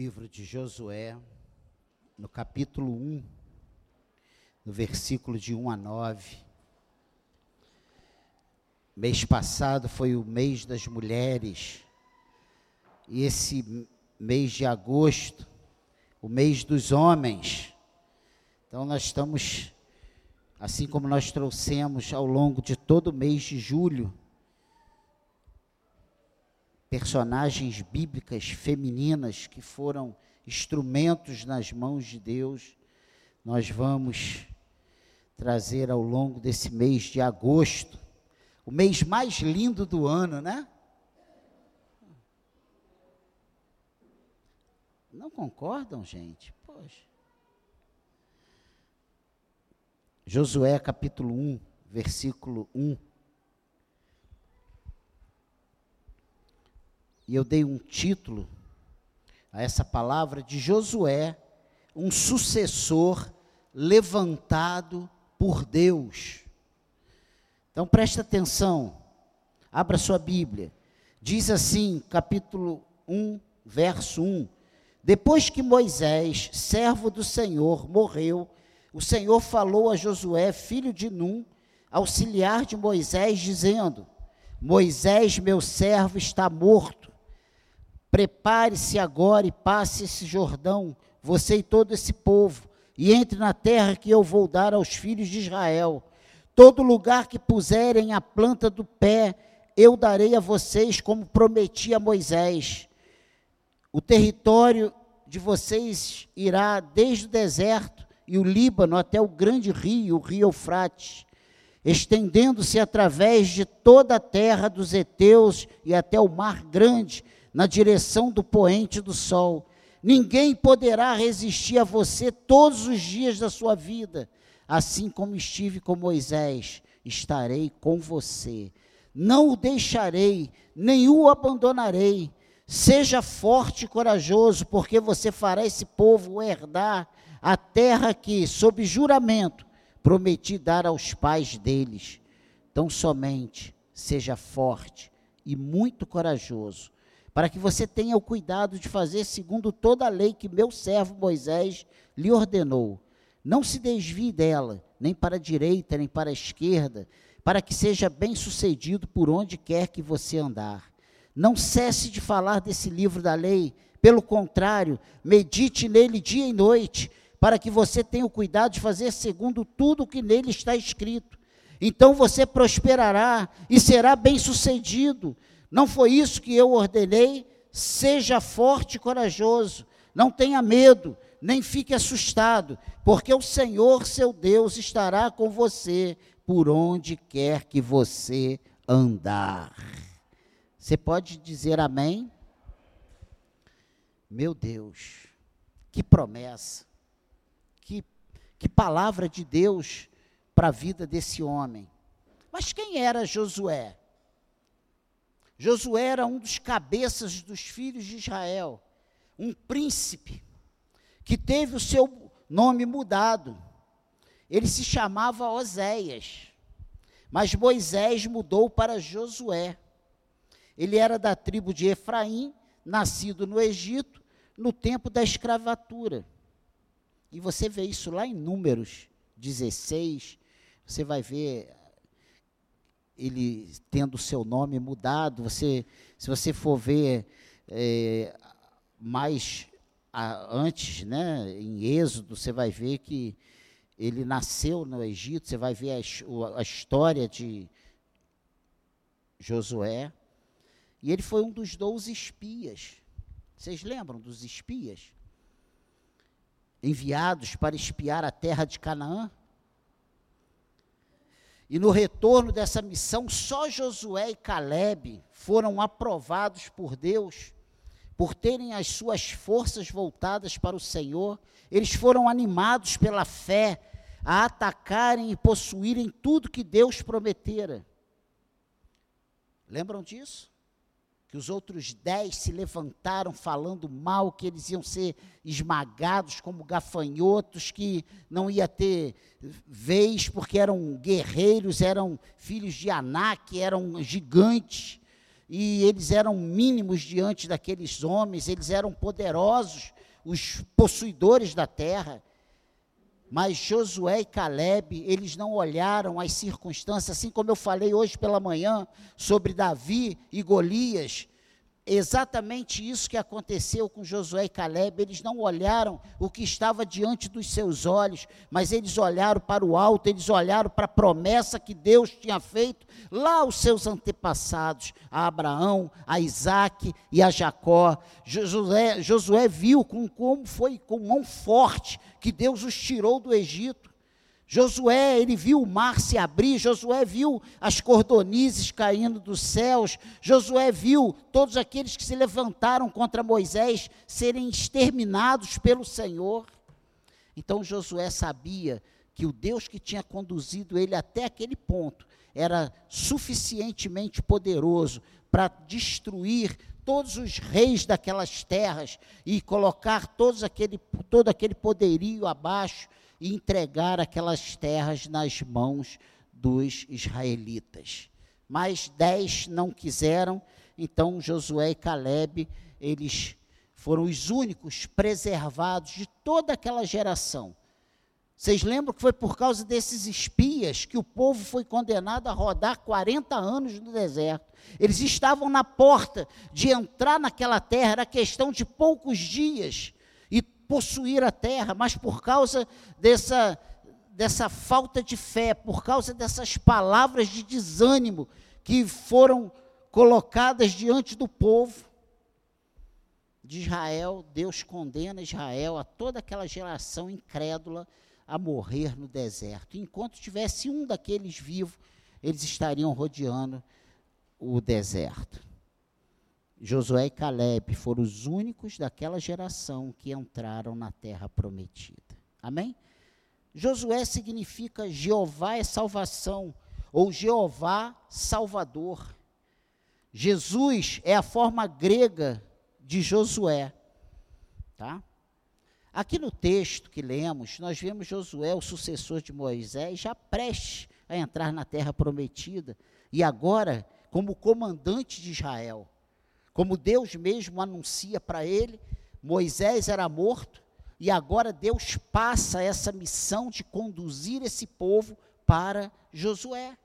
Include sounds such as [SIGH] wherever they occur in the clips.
livro de Josué, no capítulo 1, no versículo de 1 a 9. Mês passado foi o mês das mulheres, e esse mês de agosto, o mês dos homens. Então, nós estamos, assim como nós trouxemos ao longo de todo o mês de julho, personagens bíblicas femininas que foram instrumentos nas mãos de Deus, nós vamos trazer ao longo desse mês de agosto, o mês mais lindo do ano, né? Não concordam, gente? Poxa. Josué capítulo 1, versículo 1. E eu dei um título a essa palavra de Josué, um sucessor levantado por Deus. Então presta atenção, abra sua Bíblia. Diz assim, capítulo 1, verso 1: Depois que Moisés, servo do Senhor, morreu, o Senhor falou a Josué, filho de Num, auxiliar de Moisés, dizendo: Moisés, meu servo, está morto Prepare-se agora e passe esse Jordão, você e todo esse povo, e entre na terra que eu vou dar aos filhos de Israel. Todo lugar que puserem a planta do pé, eu darei a vocês, como prometi a Moisés. O território de vocês irá desde o deserto e o Líbano até o grande rio, o rio Eufrates, estendendo-se através de toda a terra dos heteus e até o mar grande na direção do poente do sol. Ninguém poderá resistir a você todos os dias da sua vida. Assim como estive com Moisés, estarei com você. Não o deixarei, nem o abandonarei. Seja forte e corajoso, porque você fará esse povo herdar a terra que, sob juramento, prometi dar aos pais deles. Então, somente seja forte e muito corajoso para que você tenha o cuidado de fazer segundo toda a lei que meu servo Moisés lhe ordenou. Não se desvie dela, nem para a direita, nem para a esquerda, para que seja bem sucedido por onde quer que você andar. Não cesse de falar desse livro da lei, pelo contrário, medite nele dia e noite, para que você tenha o cuidado de fazer segundo tudo o que nele está escrito. Então você prosperará e será bem sucedido. Não foi isso que eu ordenei? Seja forte e corajoso, não tenha medo, nem fique assustado, porque o Senhor seu Deus estará com você por onde quer que você andar. Você pode dizer amém? Meu Deus, que promessa, que, que palavra de Deus para a vida desse homem. Mas quem era Josué? Josué era um dos cabeças dos filhos de Israel, um príncipe, que teve o seu nome mudado. Ele se chamava Oséias, mas Moisés mudou para Josué. Ele era da tribo de Efraim, nascido no Egito, no tempo da escravatura. E você vê isso lá em Números 16, você vai ver ele tendo o seu nome mudado. Você, se você for ver é, mais a, antes, né, em Êxodo, você vai ver que ele nasceu no Egito. Você vai ver a, a história de Josué. E ele foi um dos doze espias. Vocês lembram dos espias? Enviados para espiar a terra de Canaã? E no retorno dessa missão, só Josué e Caleb foram aprovados por Deus por terem as suas forças voltadas para o Senhor. Eles foram animados pela fé a atacarem e possuírem tudo que Deus prometera. Lembram disso? Que os outros dez se levantaram falando mal, que eles iam ser esmagados como gafanhotos, que não ia ter vez, porque eram guerreiros, eram filhos de Anak, eram gigantes. e eles eram mínimos diante daqueles homens, eles eram poderosos, os possuidores da terra. Mas Josué e Caleb, eles não olharam as circunstâncias, assim como eu falei hoje pela manhã sobre Davi e Golias, exatamente isso que aconteceu com Josué e Caleb. Eles não olharam o que estava diante dos seus olhos, mas eles olharam para o alto, eles olharam para a promessa que Deus tinha feito lá aos seus antepassados, a Abraão, a Isaac e a Jacó. Josué, Josué viu com, como foi com mão forte que Deus os tirou do Egito. Josué, ele viu o mar se abrir, Josué viu as cordonizes caindo dos céus, Josué viu todos aqueles que se levantaram contra Moisés serem exterminados pelo Senhor. Então Josué sabia que o Deus que tinha conduzido ele até aquele ponto era suficientemente poderoso para destruir todos os reis daquelas terras e colocar todos aquele, todo aquele poderio abaixo e entregar aquelas terras nas mãos dos israelitas. Mas dez não quiseram, então Josué e Caleb, eles foram os únicos preservados de toda aquela geração. Vocês lembram que foi por causa desses espias que o povo foi condenado a rodar 40 anos no deserto. Eles estavam na porta de entrar naquela terra, era questão de poucos dias possuir a terra, mas por causa dessa, dessa falta de fé, por causa dessas palavras de desânimo que foram colocadas diante do povo de Israel, Deus condena Israel, a toda aquela geração incrédula, a morrer no deserto. Enquanto tivesse um daqueles vivo, eles estariam rodeando o deserto. Josué e Caleb foram os únicos daquela geração que entraram na terra prometida. Amém? Josué significa Jeová é salvação, ou Jeová Salvador. Jesus é a forma grega de Josué. Tá? Aqui no texto que lemos, nós vemos Josué, o sucessor de Moisés, já prestes a entrar na terra prometida, e agora como comandante de Israel. Como Deus mesmo anuncia para ele, Moisés era morto e agora Deus passa essa missão de conduzir esse povo para Josué.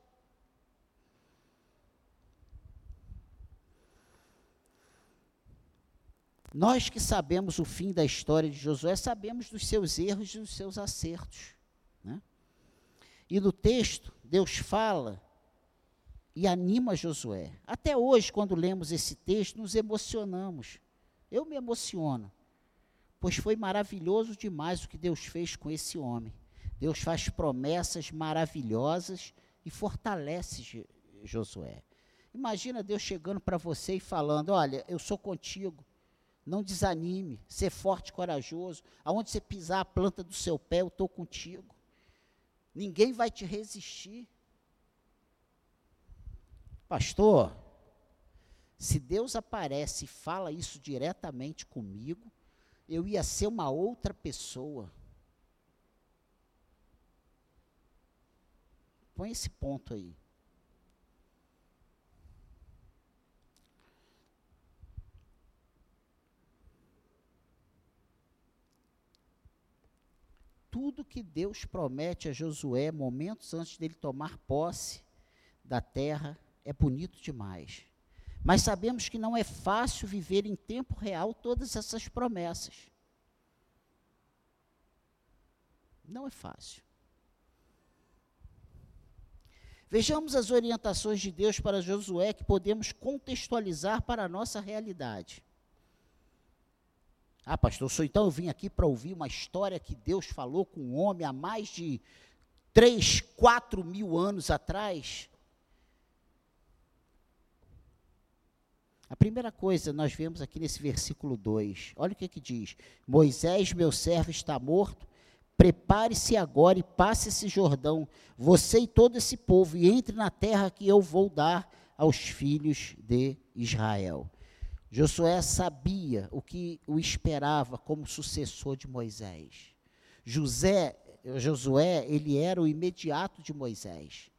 Nós que sabemos o fim da história de Josué, sabemos dos seus erros e dos seus acertos. Né? E no texto, Deus fala e anima Josué. Até hoje, quando lemos esse texto, nos emocionamos. Eu me emociono, pois foi maravilhoso demais o que Deus fez com esse homem. Deus faz promessas maravilhosas e fortalece Josué. Imagina Deus chegando para você e falando: Olha, eu sou contigo. Não desanime, ser forte corajoso. Aonde você pisar a planta do seu pé, eu estou contigo. Ninguém vai te resistir. Pastor, se Deus aparece e fala isso diretamente comigo, eu ia ser uma outra pessoa. Põe esse ponto aí. Tudo que Deus promete a Josué momentos antes dele tomar posse da terra é bonito demais. Mas sabemos que não é fácil viver em tempo real todas essas promessas. Não é fácil. Vejamos as orientações de Deus para Josué que podemos contextualizar para a nossa realidade. Ah, pastor, sou então eu vim aqui para ouvir uma história que Deus falou com um homem há mais de 3, 4 mil anos atrás. A primeira coisa nós vemos aqui nesse versículo 2, olha o que, que diz: Moisés, meu servo, está morto. Prepare-se agora e passe esse Jordão, você e todo esse povo, e entre na terra que eu vou dar aos filhos de Israel. Josué sabia o que o esperava como sucessor de Moisés. José, Josué, ele era o imediato de Moisés.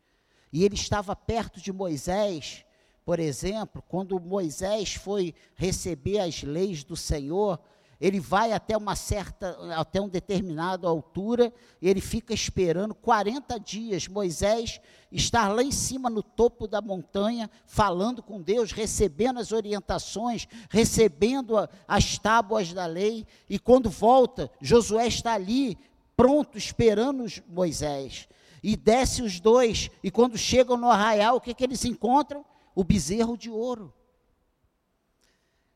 E ele estava perto de Moisés por exemplo, quando Moisés foi receber as leis do Senhor, ele vai até uma certa, até um determinado altura, e ele fica esperando 40 dias. Moisés está lá em cima no topo da montanha, falando com Deus, recebendo as orientações, recebendo a, as tábuas da lei, e quando volta, Josué está ali, pronto, esperando Moisés. E desce os dois, e quando chegam no arraial, o que, que eles encontram? O bezerro de ouro.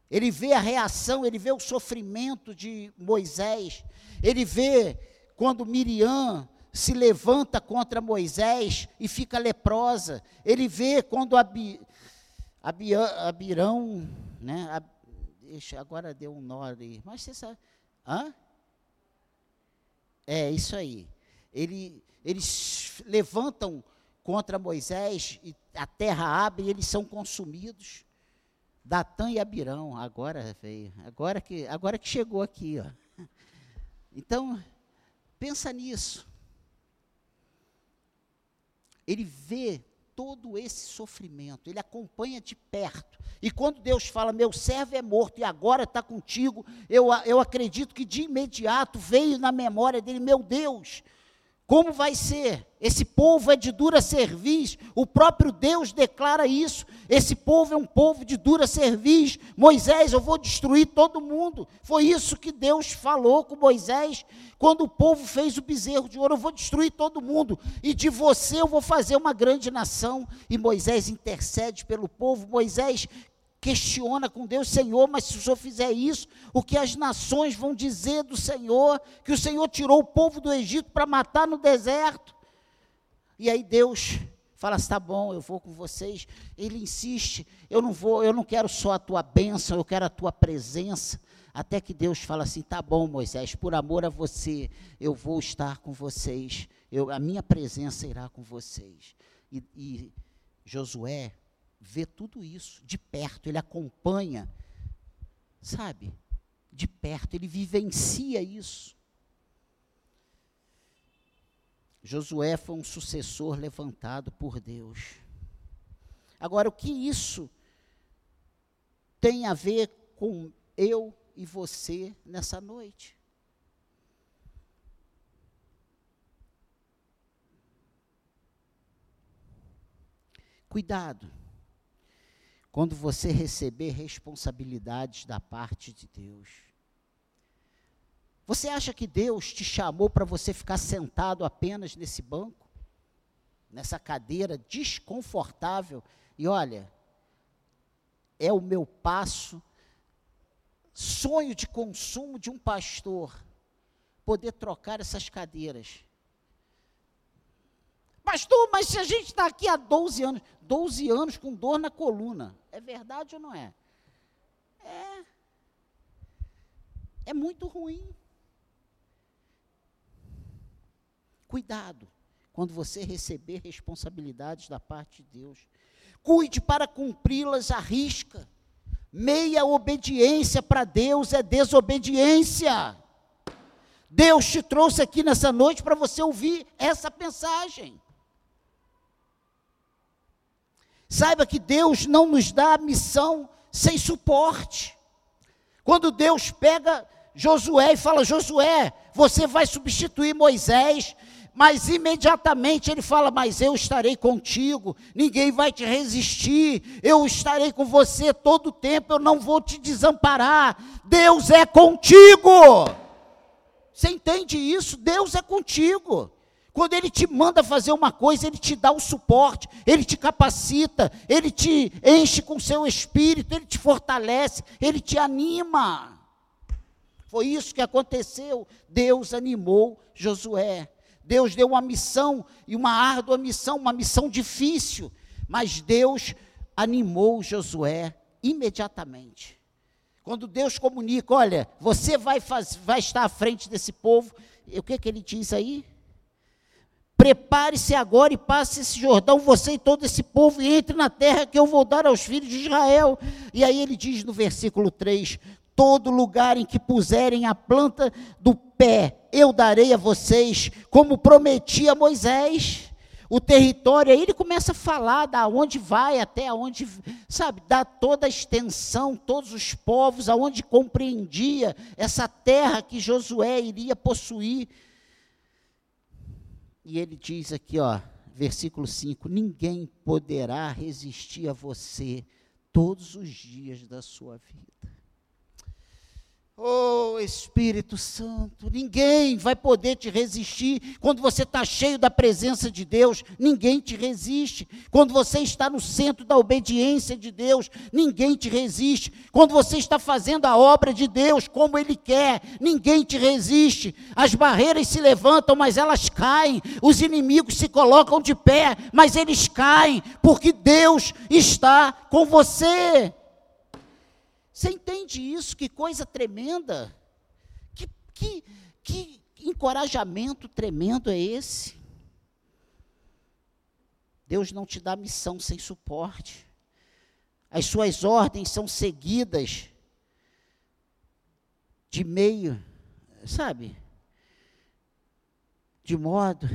Ele vê a reação, ele vê o sofrimento de Moisés, ele vê quando Miriam se levanta contra Moisés e fica leprosa, ele vê quando Abi, Abi, Abirão, né, Ab, agora deu um nó ali, mas você sabe, hã? É, isso aí. Ele, eles levantam contra Moisés e a terra abre e eles são consumidos. Datã e Abirão, agora veio, agora que, agora que chegou aqui, ó. [LAUGHS] Então, pensa nisso. Ele vê todo esse sofrimento, ele acompanha de perto. E quando Deus fala, meu servo é morto e agora está contigo, eu, eu acredito que de imediato veio na memória dele, meu Deus, como vai ser? Esse povo é de dura cerviz, o próprio Deus declara isso. Esse povo é um povo de dura cerviz. Moisés, eu vou destruir todo mundo. Foi isso que Deus falou com Moisés quando o povo fez o bezerro de ouro. Eu vou destruir todo mundo e de você eu vou fazer uma grande nação. E Moisés intercede pelo povo. Moisés questiona com Deus, Senhor, mas se o Senhor fizer isso, o que as nações vão dizer do Senhor, que o Senhor tirou o povo do Egito para matar no deserto. E aí Deus fala assim, tá bom, eu vou com vocês. Ele insiste, eu não vou, eu não quero só a tua bênção, eu quero a tua presença. Até que Deus fala assim, tá bom, Moisés, por amor a você, eu vou estar com vocês. Eu, a minha presença irá com vocês. E, e Josué vê tudo isso de perto, ele acompanha, sabe? De perto, ele vivencia isso. Josué foi um sucessor levantado por Deus. Agora, o que isso tem a ver com eu e você nessa noite? Cuidado quando você receber responsabilidades da parte de Deus. Você acha que Deus te chamou para você ficar sentado apenas nesse banco? Nessa cadeira desconfortável? E olha, é o meu passo, sonho de consumo de um pastor, poder trocar essas cadeiras Pastor, mas se a gente está aqui há 12 anos, 12 anos com dor na coluna, é verdade ou não é? É. É muito ruim. Cuidado quando você receber responsabilidades da parte de Deus. Cuide para cumpri-las à risca. Meia obediência para Deus é desobediência. Deus te trouxe aqui nessa noite para você ouvir essa mensagem. Saiba que Deus não nos dá missão sem suporte. Quando Deus pega Josué e fala: Josué, você vai substituir Moisés, mas imediatamente ele fala: Mas eu estarei contigo, ninguém vai te resistir, eu estarei com você todo o tempo, eu não vou te desamparar. Deus é contigo. Você entende isso? Deus é contigo. Quando Ele te manda fazer uma coisa, Ele te dá o suporte, Ele te capacita, Ele te enche com seu espírito, Ele te fortalece, Ele te anima. Foi isso que aconteceu. Deus animou Josué. Deus deu uma missão, e uma árdua missão, uma missão difícil, mas Deus animou Josué imediatamente. Quando Deus comunica, olha, você vai, faz, vai estar à frente desse povo, o que, que ele diz aí? Prepare-se agora e passe esse Jordão, você e todo esse povo, e entre na terra que eu vou dar aos filhos de Israel. E aí ele diz no versículo 3: Todo lugar em que puserem a planta do pé, eu darei a vocês, como prometi a Moisés. o território, aí ele começa a falar da onde vai até aonde, sabe, dá toda a extensão, todos os povos, aonde compreendia essa terra que Josué iria possuir. E ele diz aqui, ó, versículo 5: Ninguém poderá resistir a você todos os dias da sua vida. Oh Espírito Santo, ninguém vai poder te resistir quando você está cheio da presença de Deus, ninguém te resiste. Quando você está no centro da obediência de Deus, ninguém te resiste. Quando você está fazendo a obra de Deus como Ele quer, ninguém te resiste. As barreiras se levantam, mas elas caem. Os inimigos se colocam de pé, mas eles caem, porque Deus está com você. Você entende isso? Que coisa tremenda! Que, que, que encorajamento tremendo é esse? Deus não te dá missão sem suporte. As suas ordens são seguidas de meio, sabe? De modo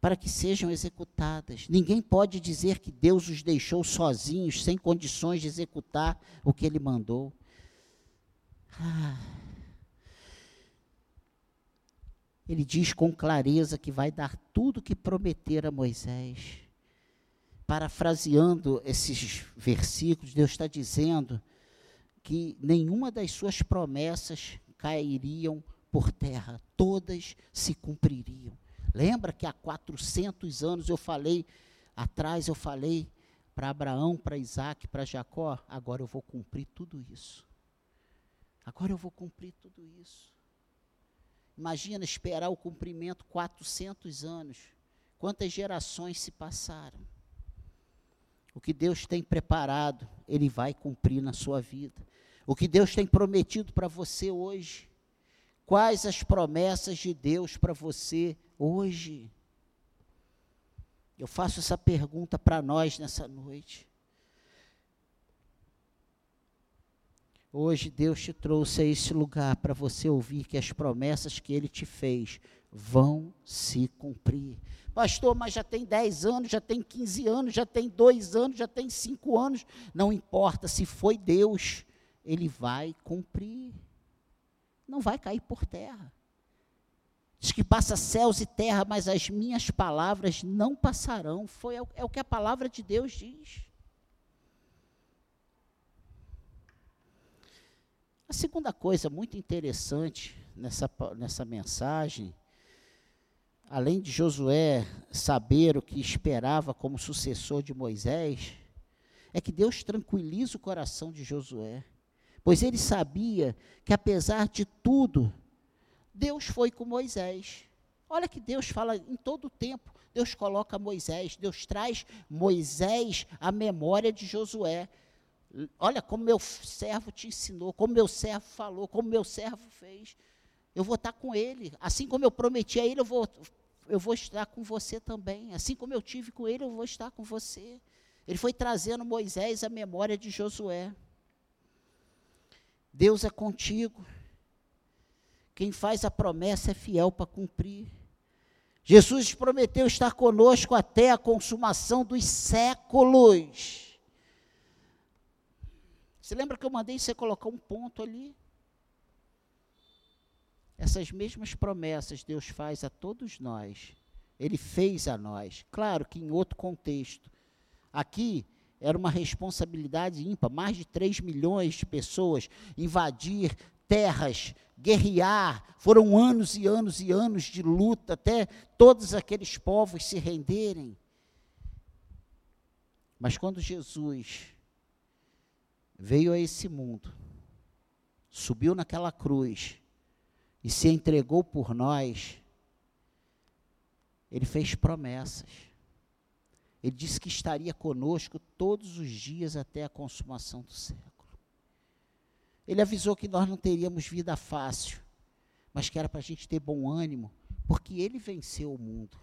para que sejam executadas. Ninguém pode dizer que Deus os deixou sozinhos, sem condições de executar o que Ele mandou. Ah. Ele diz com clareza que vai dar tudo o que prometer a Moisés. Parafraseando esses versículos, Deus está dizendo que nenhuma das suas promessas cairiam por terra, todas se cumpririam. Lembra que há 400 anos eu falei, atrás eu falei para Abraão, para Isaac, para Jacó, agora eu vou cumprir tudo isso. Agora eu vou cumprir tudo isso. Imagina esperar o cumprimento 400 anos. Quantas gerações se passaram? O que Deus tem preparado, Ele vai cumprir na sua vida. O que Deus tem prometido para você hoje. Quais as promessas de Deus para você hoje? Eu faço essa pergunta para nós nessa noite. Hoje Deus te trouxe a esse lugar para você ouvir que as promessas que Ele te fez vão se cumprir. Pastor, mas já tem 10 anos, já tem 15 anos, já tem 2 anos, já tem 5 anos. Não importa, se foi Deus, Ele vai cumprir. Não vai cair por terra. Diz que passa céus e terra, mas as minhas palavras não passarão. Foi, é, é o que a palavra de Deus diz. A segunda coisa muito interessante nessa, nessa mensagem, além de Josué saber o que esperava como sucessor de Moisés, é que Deus tranquiliza o coração de Josué, pois ele sabia que apesar de tudo, Deus foi com Moisés. Olha que Deus fala em todo o tempo. Deus coloca Moisés, Deus traz Moisés à memória de Josué. Olha como meu servo te ensinou, como meu servo falou, como meu servo fez. Eu vou estar com ele. Assim como eu prometi a ele, eu vou, eu vou estar com você também. Assim como eu tive com ele, eu vou estar com você. Ele foi trazendo Moisés à memória de Josué. Deus é contigo. Quem faz a promessa é fiel para cumprir. Jesus prometeu estar conosco até a consumação dos séculos. Você lembra que eu mandei você colocar um ponto ali? Essas mesmas promessas Deus faz a todos nós. Ele fez a nós. Claro que em outro contexto. Aqui era uma responsabilidade ímpar, mais de 3 milhões de pessoas invadir terras, guerrear. Foram anos e anos e anos de luta até todos aqueles povos se renderem. Mas quando Jesus veio a esse mundo, subiu naquela cruz e se entregou por nós, ele fez promessas. Ele disse que estaria conosco todos os dias até a consumação do século. Ele avisou que nós não teríamos vida fácil, mas que era para a gente ter bom ânimo, porque ele venceu o mundo.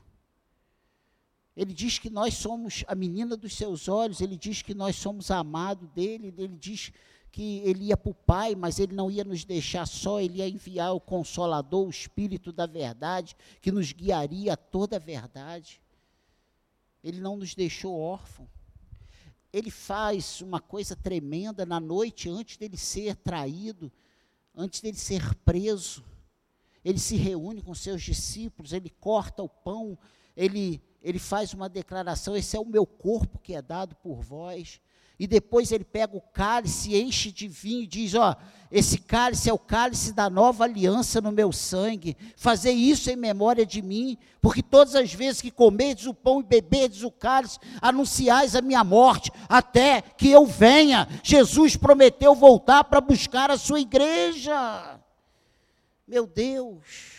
Ele diz que nós somos a menina dos seus olhos, ele diz que nós somos amado dele, ele diz que ele ia para o Pai, mas ele não ia nos deixar só, ele ia enviar o Consolador, o Espírito da verdade, que nos guiaria a toda a verdade. Ele não nos deixou órfãos. Ele faz uma coisa tremenda na noite antes dele ser traído, antes dele ser preso. Ele se reúne com seus discípulos, ele corta o pão, ele, ele faz uma declaração: Esse é o meu corpo que é dado por vós e depois ele pega o cálice, enche de vinho e diz: Ó, esse cálice é o cálice da nova aliança no meu sangue. Fazer isso em memória de mim, porque todas as vezes que comerdes o pão e beberdes o cálice, anunciais a minha morte, até que eu venha. Jesus prometeu voltar para buscar a sua igreja. Meu Deus.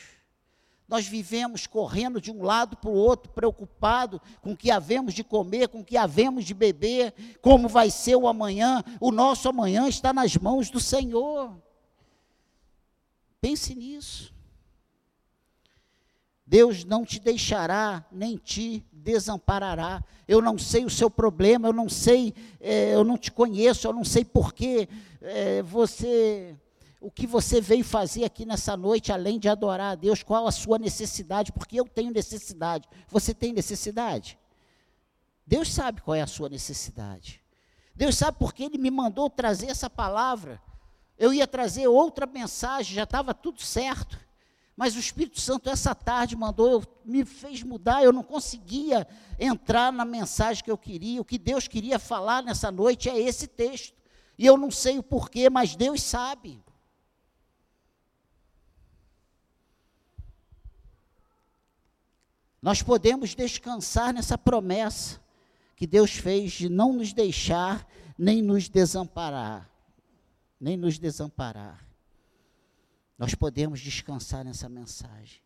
Nós vivemos correndo de um lado para o outro, preocupado com o que havemos de comer, com o que havemos de beber, como vai ser o amanhã. O nosso amanhã está nas mãos do Senhor. Pense nisso. Deus não te deixará, nem te desamparará. Eu não sei o seu problema, eu não sei, é, eu não te conheço, eu não sei porquê é, você o que você veio fazer aqui nessa noite, além de adorar a Deus, qual a sua necessidade, porque eu tenho necessidade. Você tem necessidade? Deus sabe qual é a sua necessidade. Deus sabe porque Ele me mandou trazer essa palavra. Eu ia trazer outra mensagem, já estava tudo certo. Mas o Espírito Santo, essa tarde, mandou, eu, me fez mudar, eu não conseguia entrar na mensagem que eu queria. O que Deus queria falar nessa noite é esse texto. E eu não sei o porquê, mas Deus sabe. Nós podemos descansar nessa promessa que Deus fez de não nos deixar nem nos desamparar, nem nos desamparar. Nós podemos descansar nessa mensagem.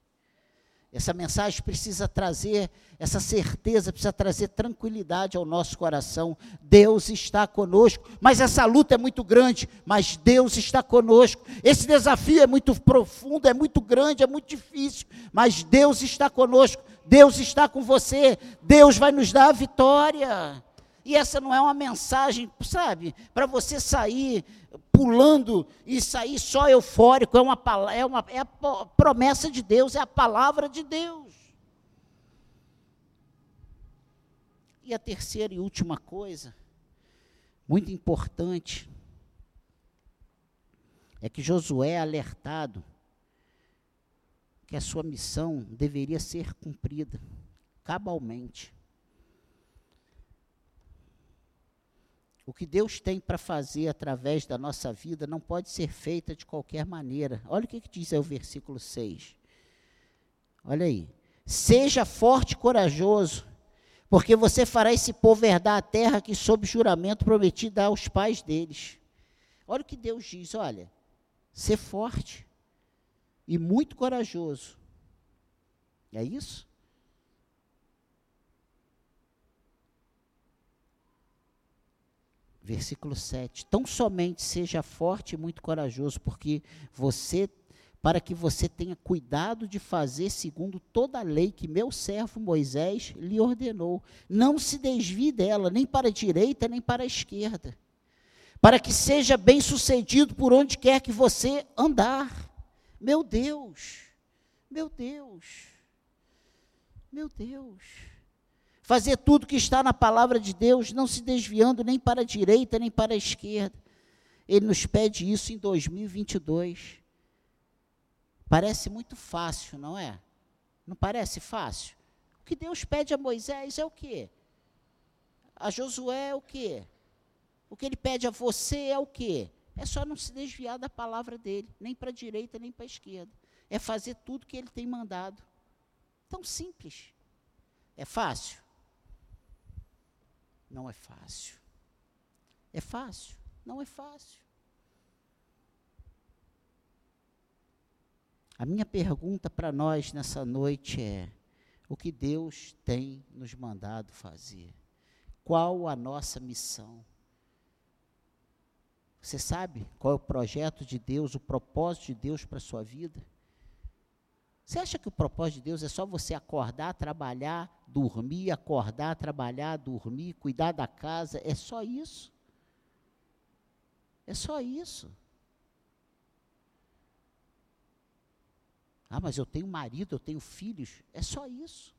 Essa mensagem precisa trazer essa certeza, precisa trazer tranquilidade ao nosso coração. Deus está conosco, mas essa luta é muito grande, mas Deus está conosco. Esse desafio é muito profundo, é muito grande, é muito difícil, mas Deus está conosco. Deus está com você, Deus vai nos dar a vitória. E essa não é uma mensagem, sabe, para você sair pulando e sair só eufórico, é uma, é uma é a promessa de Deus, é a palavra de Deus. E a terceira e última coisa, muito importante, é que Josué é alertado que a sua missão deveria ser cumprida cabalmente. O que Deus tem para fazer através da nossa vida não pode ser feita de qualquer maneira. Olha o que, que diz aí o versículo 6. Olha aí. Seja forte e corajoso, porque você fará esse povo herdar a terra que, sob juramento, prometi dar aos pais deles. Olha o que Deus diz: olha, ser forte, e muito corajoso. É isso? Versículo 7. Tão somente seja forte e muito corajoso, porque você para que você tenha cuidado de fazer segundo toda a lei que meu servo Moisés lhe ordenou. Não se desvie dela, nem para a direita, nem para a esquerda. Para que seja bem sucedido por onde quer que você andar. Meu Deus, meu Deus, meu Deus. Fazer tudo que está na palavra de Deus, não se desviando nem para a direita nem para a esquerda. Ele nos pede isso em 2022. Parece muito fácil, não é? Não parece fácil? O que Deus pede a Moisés é o quê? A Josué é o quê? O que ele pede a você é o quê? É só não se desviar da palavra dele, nem para a direita, nem para a esquerda. É fazer tudo que ele tem mandado. Tão simples. É fácil? Não é fácil. É fácil? Não é fácil. A minha pergunta para nós nessa noite é: o que Deus tem nos mandado fazer? Qual a nossa missão? Você sabe qual é o projeto de Deus, o propósito de Deus para a sua vida? Você acha que o propósito de Deus é só você acordar, trabalhar, dormir, acordar, trabalhar, dormir, cuidar da casa? É só isso? É só isso. Ah, mas eu tenho marido, eu tenho filhos. É só isso.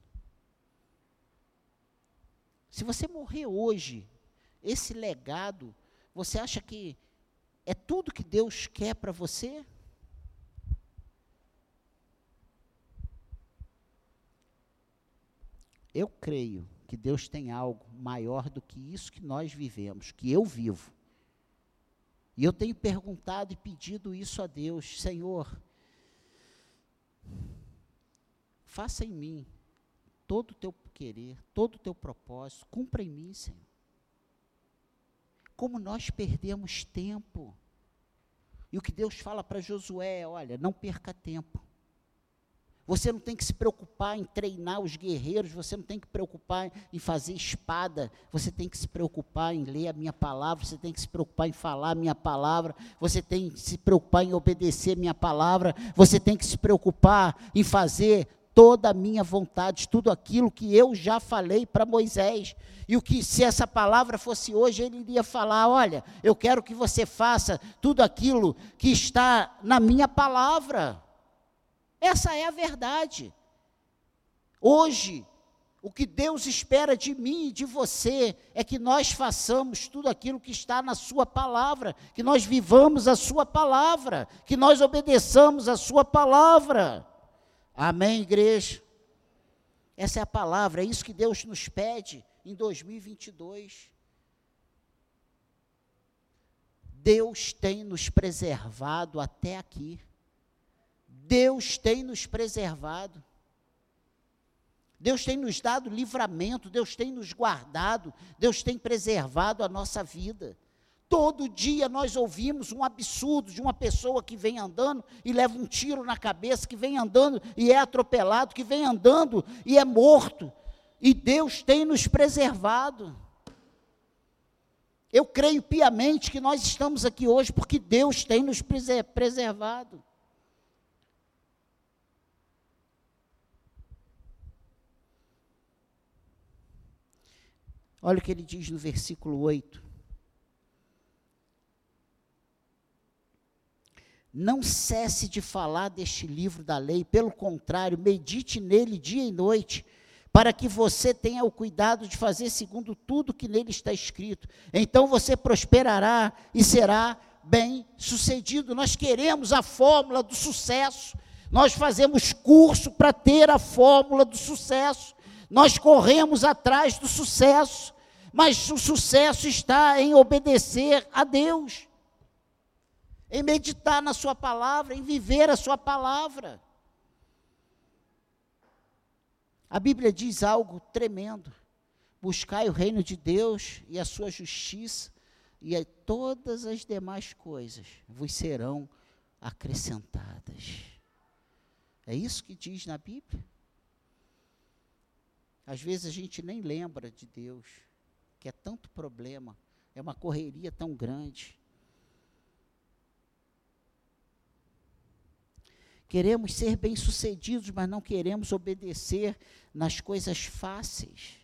Se você morrer hoje, esse legado, você acha que é tudo que Deus quer para você? Eu creio que Deus tem algo maior do que isso que nós vivemos, que eu vivo. E eu tenho perguntado e pedido isso a Deus, Senhor, faça em mim todo o teu querer, todo o teu propósito, cumpra em mim, Senhor. Como nós perdemos tempo. E o que Deus fala para Josué é: olha, não perca tempo. Você não tem que se preocupar em treinar os guerreiros, você não tem que se preocupar em fazer espada, você tem que se preocupar em ler a minha palavra, você tem que se preocupar em falar a minha palavra, você tem que se preocupar em obedecer a minha palavra, você tem que se preocupar em fazer toda a minha vontade, tudo aquilo que eu já falei para Moisés. E o que se essa palavra fosse hoje, ele iria falar: "Olha, eu quero que você faça tudo aquilo que está na minha palavra". Essa é a verdade. Hoje, o que Deus espera de mim e de você é que nós façamos tudo aquilo que está na Sua palavra, que nós vivamos a Sua palavra, que nós obedeçamos a Sua palavra. Amém, igreja? Essa é a palavra, é isso que Deus nos pede em 2022. Deus tem nos preservado até aqui. Deus tem nos preservado. Deus tem nos dado livramento, Deus tem nos guardado, Deus tem preservado a nossa vida. Todo dia nós ouvimos um absurdo de uma pessoa que vem andando e leva um tiro na cabeça, que vem andando e é atropelado, que vem andando e é morto. E Deus tem nos preservado. Eu creio piamente que nós estamos aqui hoje porque Deus tem nos preservado. Olha o que ele diz no versículo 8. Não cesse de falar deste livro da lei, pelo contrário, medite nele dia e noite, para que você tenha o cuidado de fazer segundo tudo que nele está escrito. Então você prosperará e será bem sucedido. Nós queremos a fórmula do sucesso. Nós fazemos curso para ter a fórmula do sucesso. Nós corremos atrás do sucesso, mas o sucesso está em obedecer a Deus, em meditar na Sua palavra, em viver a Sua palavra. A Bíblia diz algo tremendo: buscai o reino de Deus e a Sua justiça, e todas as demais coisas vos serão acrescentadas. É isso que diz na Bíblia. Às vezes a gente nem lembra de Deus, que é tanto problema, é uma correria tão grande. Queremos ser bem-sucedidos, mas não queremos obedecer nas coisas fáceis.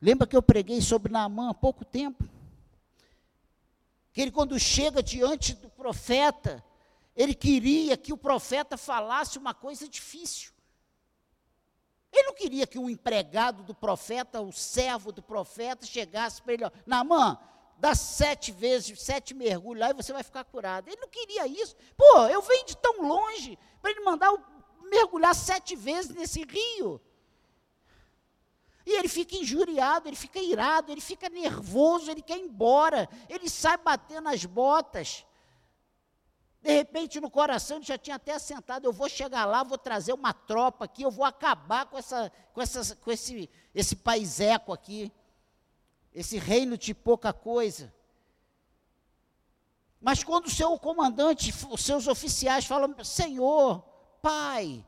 Lembra que eu preguei sobre Naamã há pouco tempo? Que ele, quando chega diante do profeta, ele queria que o profeta falasse uma coisa difícil. Ele não queria que um empregado do profeta, o servo do profeta, chegasse para ele, Namã, dá sete vezes, sete mergulhos lá e você vai ficar curado. Ele não queria isso. Pô, eu venho de tão longe para ele mandar mergulhar sete vezes nesse rio. E ele fica injuriado, ele fica irado, ele fica nervoso, ele quer ir embora, ele sai batendo as botas. De repente, no coração, ele já tinha até assentado, eu vou chegar lá, vou trazer uma tropa aqui, eu vou acabar com, essa, com, essa, com esse, esse paiseco aqui, esse reino de pouca coisa. Mas quando o seu comandante, os seus oficiais falam, Senhor, Pai,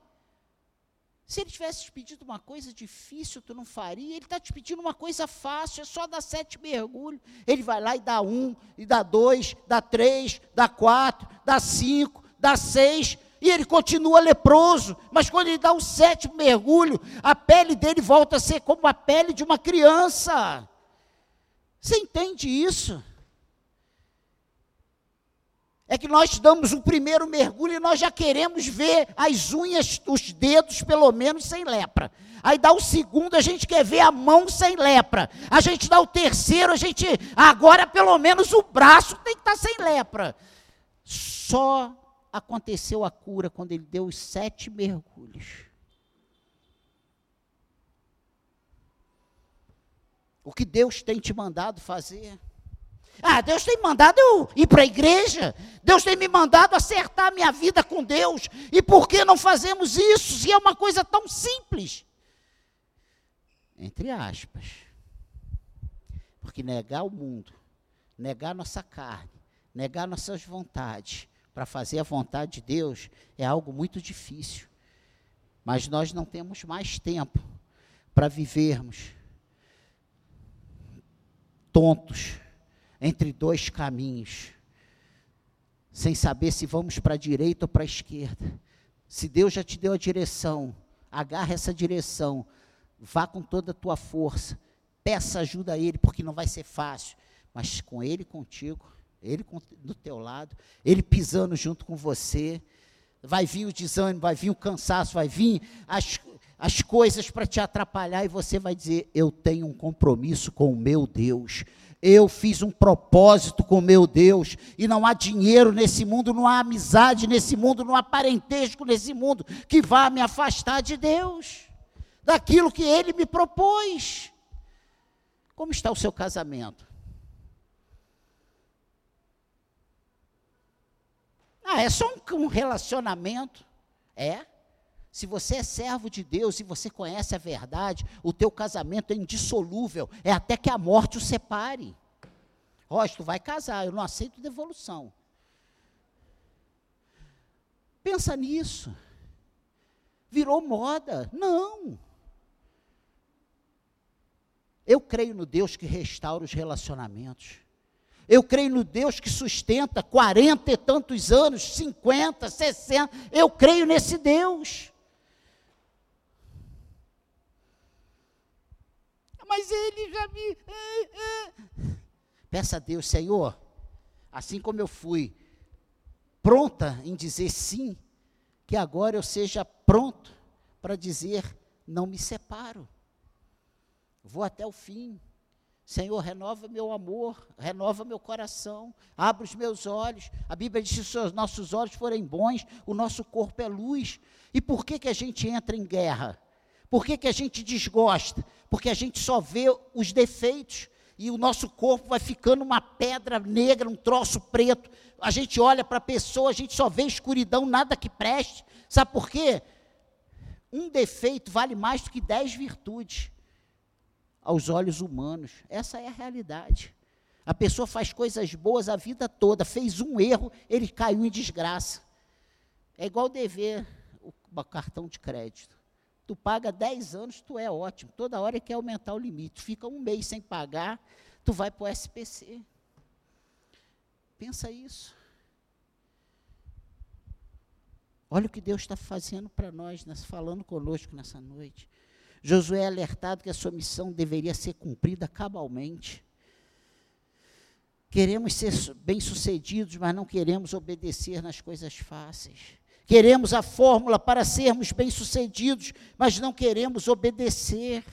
se ele tivesse te pedido uma coisa difícil, tu não faria. Ele está te pedindo uma coisa fácil, é só dar sete mergulhos. Ele vai lá e dá um, e dá dois, dá três, dá quatro, dá cinco, dá seis, e ele continua leproso. Mas quando ele dá o sétimo mergulho, a pele dele volta a ser como a pele de uma criança. Você entende isso? É que nós damos o primeiro mergulho e nós já queremos ver as unhas, os dedos, pelo menos, sem lepra. Aí dá o segundo, a gente quer ver a mão sem lepra. A gente dá o terceiro, a gente. Agora, pelo menos, o braço tem que estar sem lepra. Só aconteceu a cura quando ele deu os sete mergulhos. O que Deus tem te mandado fazer? Ah, Deus tem mandado eu ir para a igreja. Deus tem me mandado acertar minha vida com Deus. E por que não fazemos isso se é uma coisa tão simples? Entre aspas. Porque negar o mundo, negar nossa carne, negar nossas vontades, para fazer a vontade de Deus, é algo muito difícil. Mas nós não temos mais tempo para vivermos tontos entre dois caminhos, sem saber se vamos para a direita ou para a esquerda. Se Deus já te deu a direção, agarra essa direção, vá com toda a tua força, peça ajuda a Ele, porque não vai ser fácil, mas com Ele contigo, Ele do teu lado, Ele pisando junto com você, vai vir o desânimo, vai vir o cansaço, vai vir as, as coisas para te atrapalhar e você vai dizer: Eu tenho um compromisso com o meu Deus. Eu fiz um propósito com meu Deus, e não há dinheiro nesse mundo, não há amizade nesse mundo, não há parentesco nesse mundo que vá me afastar de Deus, daquilo que Ele me propôs. Como está o seu casamento? Ah, é só um, relacionamento? É. Se você é servo de Deus e você conhece a verdade, o teu casamento é indissolúvel, é até que a morte o separe. Rocha, tu vai casar, eu não aceito devolução. Pensa nisso. Virou moda. Não. Eu creio no Deus que restaura os relacionamentos. Eu creio no Deus que sustenta 40 e tantos anos, 50, 60. Eu creio nesse Deus. Mas ele já me. Eh, eh. Peça a Deus, Senhor, assim como eu fui pronta em dizer sim, que agora eu seja pronto para dizer não me separo. Vou até o fim. Senhor, renova meu amor, renova meu coração, abre os meus olhos. A Bíblia diz que se os nossos olhos forem bons, o nosso corpo é luz. E por que, que a gente entra em guerra? Por que, que a gente desgosta? Porque a gente só vê os defeitos e o nosso corpo vai ficando uma pedra negra, um troço preto. A gente olha para a pessoa, a gente só vê escuridão, nada que preste. Sabe por quê? Um defeito vale mais do que dez virtudes aos olhos humanos. Essa é a realidade. A pessoa faz coisas boas a vida toda, fez um erro, ele caiu em desgraça. É igual dever o cartão de crédito. Tu paga 10 anos, tu é ótimo. Toda hora quer aumentar o limite. Fica um mês sem pagar, tu vai para o SPC. Pensa isso. Olha o que Deus está fazendo para nós, falando conosco nessa noite. Josué é alertado que a sua missão deveria ser cumprida cabalmente. Queremos ser bem-sucedidos, mas não queremos obedecer nas coisas fáceis. Queremos a fórmula para sermos bem-sucedidos, mas não queremos obedecer.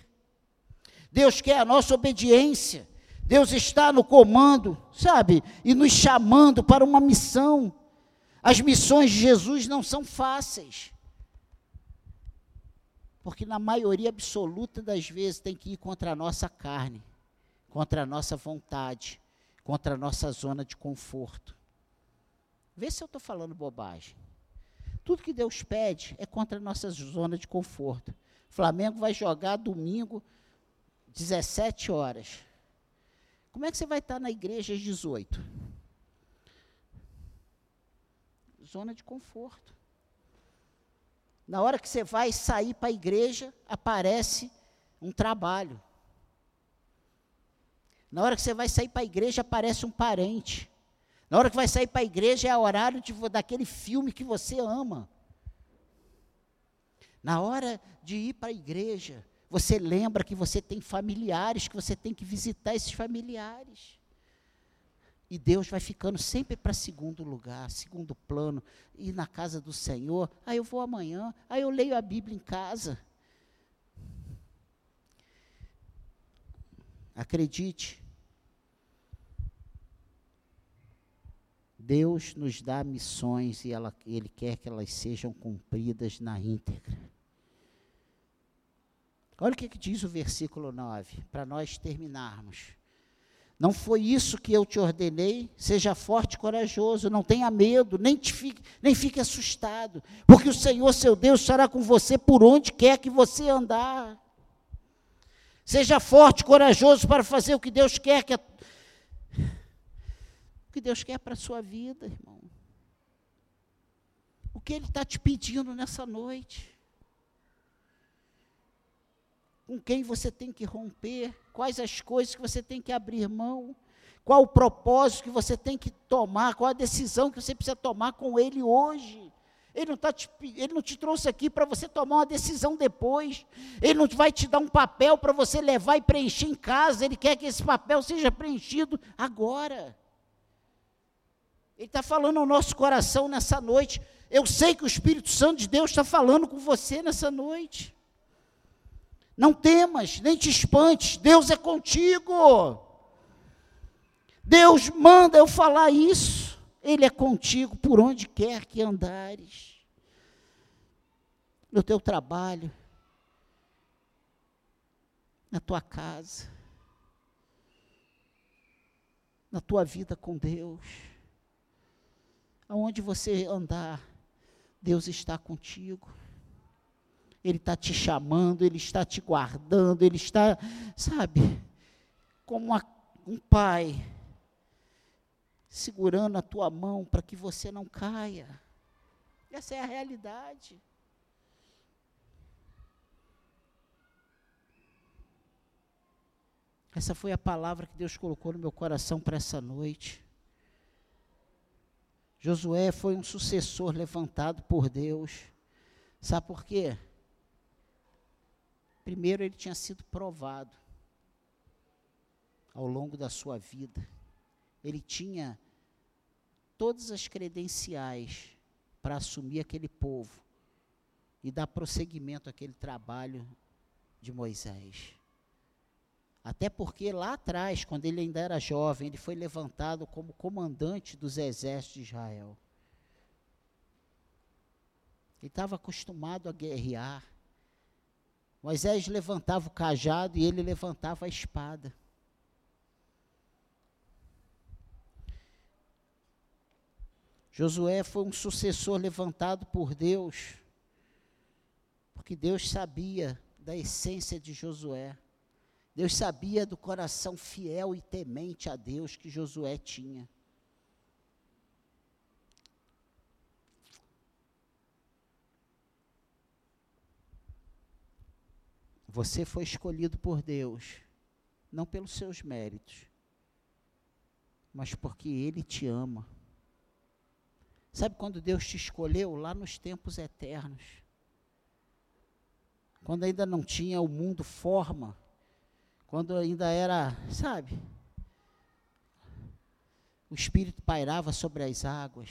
Deus quer a nossa obediência. Deus está no comando, sabe? E nos chamando para uma missão. As missões de Jesus não são fáceis. Porque na maioria absoluta das vezes tem que ir contra a nossa carne, contra a nossa vontade, contra a nossa zona de conforto. Vê se eu estou falando bobagem. Tudo que Deus pede é contra a nossa zona de conforto. Flamengo vai jogar domingo, 17 horas. Como é que você vai estar na igreja às 18? Zona de conforto. Na hora que você vai sair para a igreja, aparece um trabalho. Na hora que você vai sair para a igreja, aparece um parente. Na hora que vai sair para a igreja é o horário de, daquele filme que você ama. Na hora de ir para a igreja, você lembra que você tem familiares, que você tem que visitar esses familiares. E Deus vai ficando sempre para segundo lugar, segundo plano. E na casa do Senhor, aí eu vou amanhã, aí eu leio a Bíblia em casa. Acredite, Deus nos dá missões e ela, Ele quer que elas sejam cumpridas na íntegra. Olha o que, que diz o versículo 9, para nós terminarmos. Não foi isso que eu te ordenei? Seja forte e corajoso, não tenha medo, nem, fique, nem fique assustado, porque o Senhor seu Deus estará com você por onde quer que você andar. Seja forte e corajoso para fazer o que Deus quer que a, o que Deus quer para a sua vida, irmão. O que Ele está te pedindo nessa noite? com quem você tem que romper, quais as coisas que você tem que abrir mão, qual o propósito que você tem que tomar, qual a decisão que você precisa tomar com ele hoje. Ele não, tá te, ele não te trouxe aqui para você tomar uma decisão depois. Ele não vai te dar um papel para você levar e preencher em casa. Ele quer que esse papel seja preenchido agora. Ele está falando ao nosso coração nessa noite. Eu sei que o Espírito Santo de Deus está falando com você nessa noite. Não temas, nem te espantes, Deus é contigo. Deus manda eu falar isso. Ele é contigo por onde quer que andares. No teu trabalho, na tua casa, na tua vida com Deus. Aonde você andar, Deus está contigo. Ele está te chamando, Ele está te guardando, Ele está, sabe, como uma, um pai, segurando a tua mão para que você não caia. Essa é a realidade. Essa foi a palavra que Deus colocou no meu coração para essa noite. Josué foi um sucessor levantado por Deus. Sabe por quê? Primeiro, ele tinha sido provado ao longo da sua vida. Ele tinha todas as credenciais para assumir aquele povo e dar prosseguimento àquele trabalho de Moisés. Até porque lá atrás, quando ele ainda era jovem, ele foi levantado como comandante dos exércitos de Israel. Ele estava acostumado a guerrear. Moisés levantava o cajado e ele levantava a espada. Josué foi um sucessor levantado por Deus, porque Deus sabia da essência de Josué. Deus sabia do coração fiel e temente a Deus que Josué tinha. Você foi escolhido por Deus, não pelos seus méritos, mas porque Ele te ama. Sabe quando Deus te escolheu? Lá nos tempos eternos. Quando ainda não tinha o mundo forma. Quando ainda era, sabe? O Espírito pairava sobre as águas.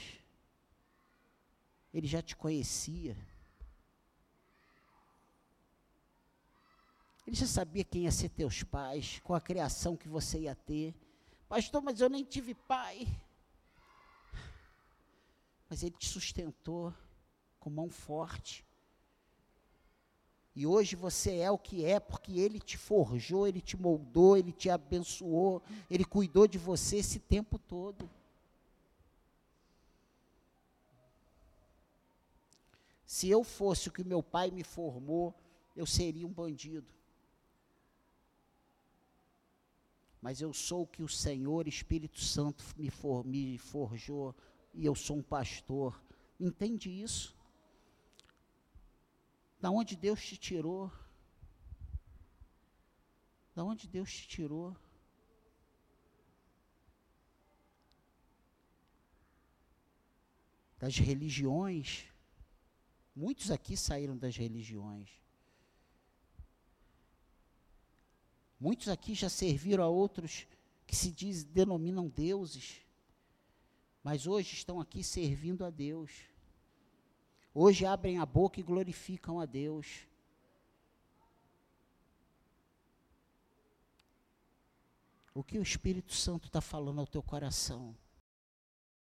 Ele já te conhecia. Ele já sabia quem ia ser teus pais, qual a criação que você ia ter. Pastor, mas eu nem tive pai. Mas ele te sustentou com mão forte. E hoje você é o que é porque ele te forjou, ele te moldou, ele te abençoou, ele cuidou de você esse tempo todo. Se eu fosse o que meu pai me formou, eu seria um bandido. mas eu sou o que o Senhor Espírito Santo me, for, me forjou e eu sou um pastor. Entende isso? Da onde Deus te tirou? Da onde Deus te tirou? Das religiões. Muitos aqui saíram das religiões. Muitos aqui já serviram a outros que se diz, denominam deuses. mas hoje estão aqui servindo a Deus. Hoje abrem a boca e glorificam a Deus. O que o Espírito Santo está falando ao teu coração?